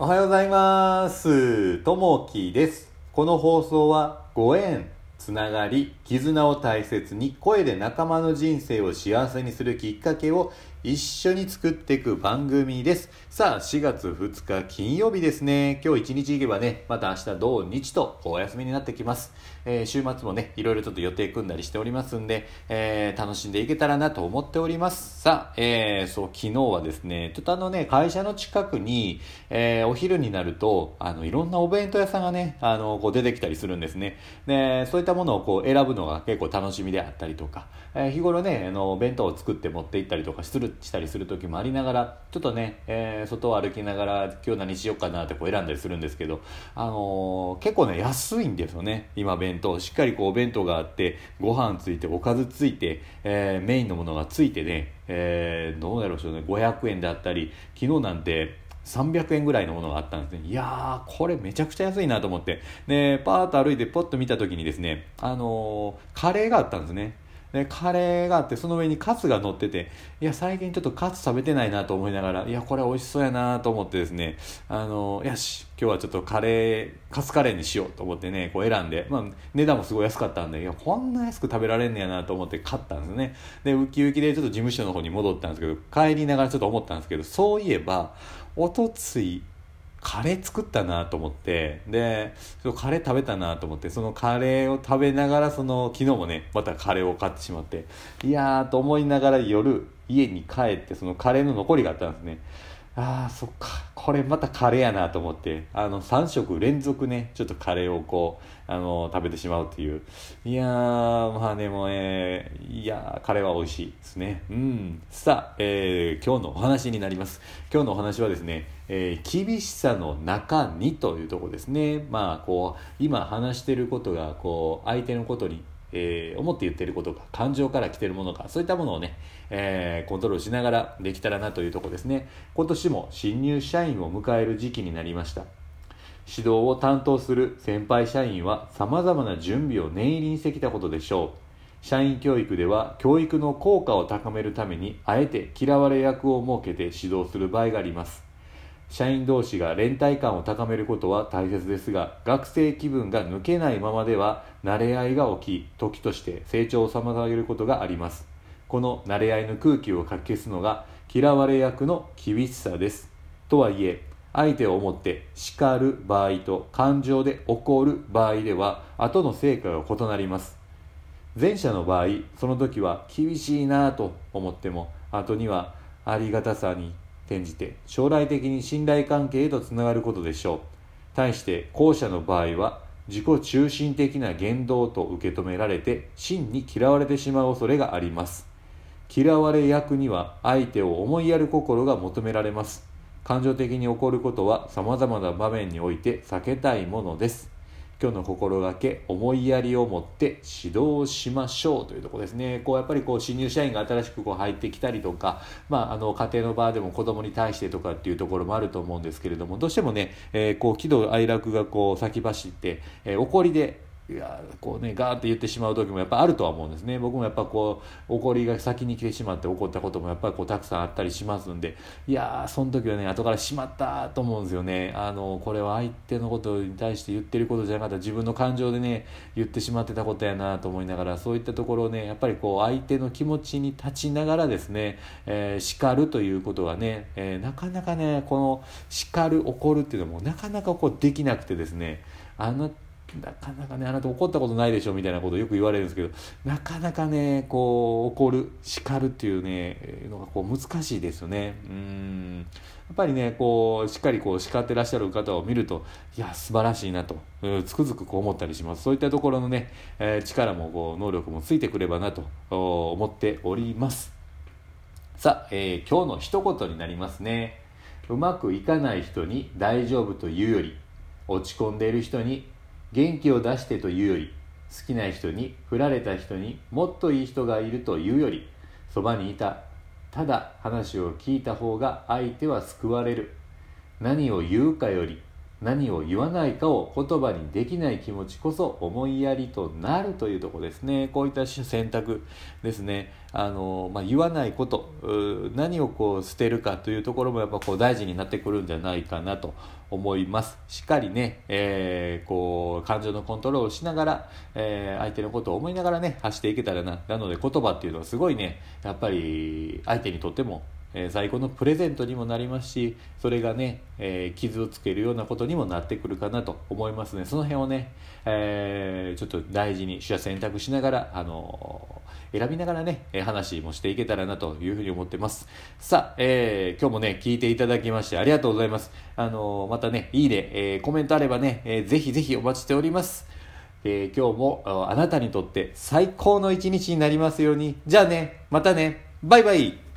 おはようございます。ともきです。この放送はご縁、つながり、絆を大切に声で仲間の人生を幸せにするきっかけを一緒に作っていく番組です。さあ、4月2日金曜日ですね。今日一日行けばね、また明日土日とお休みになってきます。えー週末もね、いろいろちょっと予定組んだりしておりますんで、えー楽しんでいけたらなと思っております。さあ、えーそう、昨日はですね、ちょっとあのね、会社の近くに、えーお昼になると、あの、いろんなお弁当屋さんがね、あの、こう出てきたりするんですね。で、そういったものをこう選ぶのが結構楽しみであったりとか、えー日頃ね、あの、弁当を作って持って行ったりとかする、したりする時もありながら、ちょっとね、えー外を歩きながら、今日何しようかなってこう選んだりするんですけど、あのー結構ね、安いんですよね、今弁当。しっかりこうお弁当があって、ご飯ついて、おかずついて、えーメインのものがついてね、えーどうだろうしょうね、500円であったり、昨日なんて、300円ぐらいのものがあったんですね。いやー、これめちゃくちゃ安いなと思って。で、パーッと歩いてポッと見た時にですね、あのーカレーがあったんですね。で、カレーがあって、その上にカツが乗ってて、いや、最近ちょっとカツ食べてないなと思いながら、いや、これ美味しそうやなと思ってですね、あのよし、今日はちょっとカレー、カツカレーにしようと思ってね、こう選んで、まあ、値段もすごい安かったんで、いや、こんな安く食べられんねやなと思って買ったんですね。で、ウキウキでちょっと事務所の方に戻ったんですけど、帰りながらちょっと思ったんですけど、そういえば、おとつい、カレー作ったなと思ってでそのカレー食べたなと思ってそのカレーを食べながらその昨日もねまたカレーを買ってしまっていやーと思いながら夜家に帰ってそのカレーの残りがあったんですね。あーそっか。これまたカレーやなと思って。あの3食連続ねちょっとカレーをこうあの食べてしまうっていう。いやーまあねもうねいやーカレーは美味しいですね。うん。さあ、えー今日のお話になります。今日のお話はですね、えー厳しさの中にというとこですね。まあこう今話してることがこう相手のことにえー思って言ってることか感情から来てるものかそういったものをね、えーコントロールしながらできたらなというとこですね。今年も新入社員を迎える時期になりました。指導を担当する先輩社員は様々な準備を念入りにしてきたことでしょう。社員教育では教育の効果を高めるためにあえて嫌われ役を設けて指導する場合があります。社員同士が連帯感を高めることは大切ですが学生気分が抜けないままでは慣れ合いが起き時として成長を妨げることがあります。この慣れ合いの空気をかき消すのが嫌われ役の厳しさです。とはいえ相手を思って叱る場合と感情で怒る場合では後の成果が異なります。前者の場合その時は厳しいなぁと思っても後にはありがたさに転じて将来的に信頼関係へとつながることでしょう。対して後者の場合は自己中心的な言動と受け止められて真に嫌われてしまう恐れがあります。嫌われ役には相手を思いやる心が求められます。感情的に起こることは様々な場面において避けたいものです。今日の心がけ思いやりを持って指導しましょうというところですね。こうやっぱりこう新入社員が新しくこう入ってきたりとか、まあ、あの家庭の場でも子供に対してとかっていうところもあると思うんですけれどもどうしてもね、えーこう喜怒哀楽がこう先走って、えー怒りでいやこうねガーって言ってしまう時もやっぱあるとは思うんですね。僕もやっぱこう怒りが先に来てしまって怒ったこともやっぱりこうたくさんあったりしますんで。いやーその時はね後からしまったと思うんですよね。あのこれは相手のことに対して言ってることじゃなかった。自分の感情でね言ってしまってたことやなと思いながらそういったところをねやっぱりこう相手の気持ちに立ちながらですね、えー叱るということがね、えーなかなかねこの叱る怒るっていうのもなかなかこうできなくてですねあのなかなかねあなた怒ったことないでしょみたいなことをよく言われるんですけどなかなかねこう怒る叱るっていうねのがこう難しいですよね。うん。やっぱりねこうしっかりこう叱ってらっしゃる方を見るといや素晴らしいなと。うんつくづくこう思ったりします。そういったところのね、えー力もこう能力もついてくればなと思っております。さあ、えー今日の一言になりますね。うまくいかない人に大丈夫というより落ち込んでいる人に元気を出してというより好きな人に振られた人にもっといい人がいるというよりそばにいたただ話を聞いた方が相手は救われる。何を言うかより何を言わないかを言葉にできない気持ちこそ思いやりとなるというとこですね。こういった選択ですね。あの、まあ、言わないこと何をこう捨てるかというところもやっぱこう大事になってくるんじゃないかなと思います。しっかりね、えー、こう感情のコントロールしながら、えー、相手のことを思いながらね発していけたらな。なので言葉っていうのはすごいねやっぱり相手にとってもえ最高のプレゼントにもなりますしそれがね、えー、傷をつけるようなことにもなってくるかなと思いますね。その辺をね、えー、ちょっと大事に取捨選択しながら、あのー、選びながらね話もしていけたらなというふうに思ってます。さあ、え、今日もね聞いていただきましてありがとうございます、あのまたねいいね、えコメントあればね、えー、ぜひぜひお待ちしております。え今日もあなたにとって最高の一日になりますように。じゃあねまたね。バイバイ。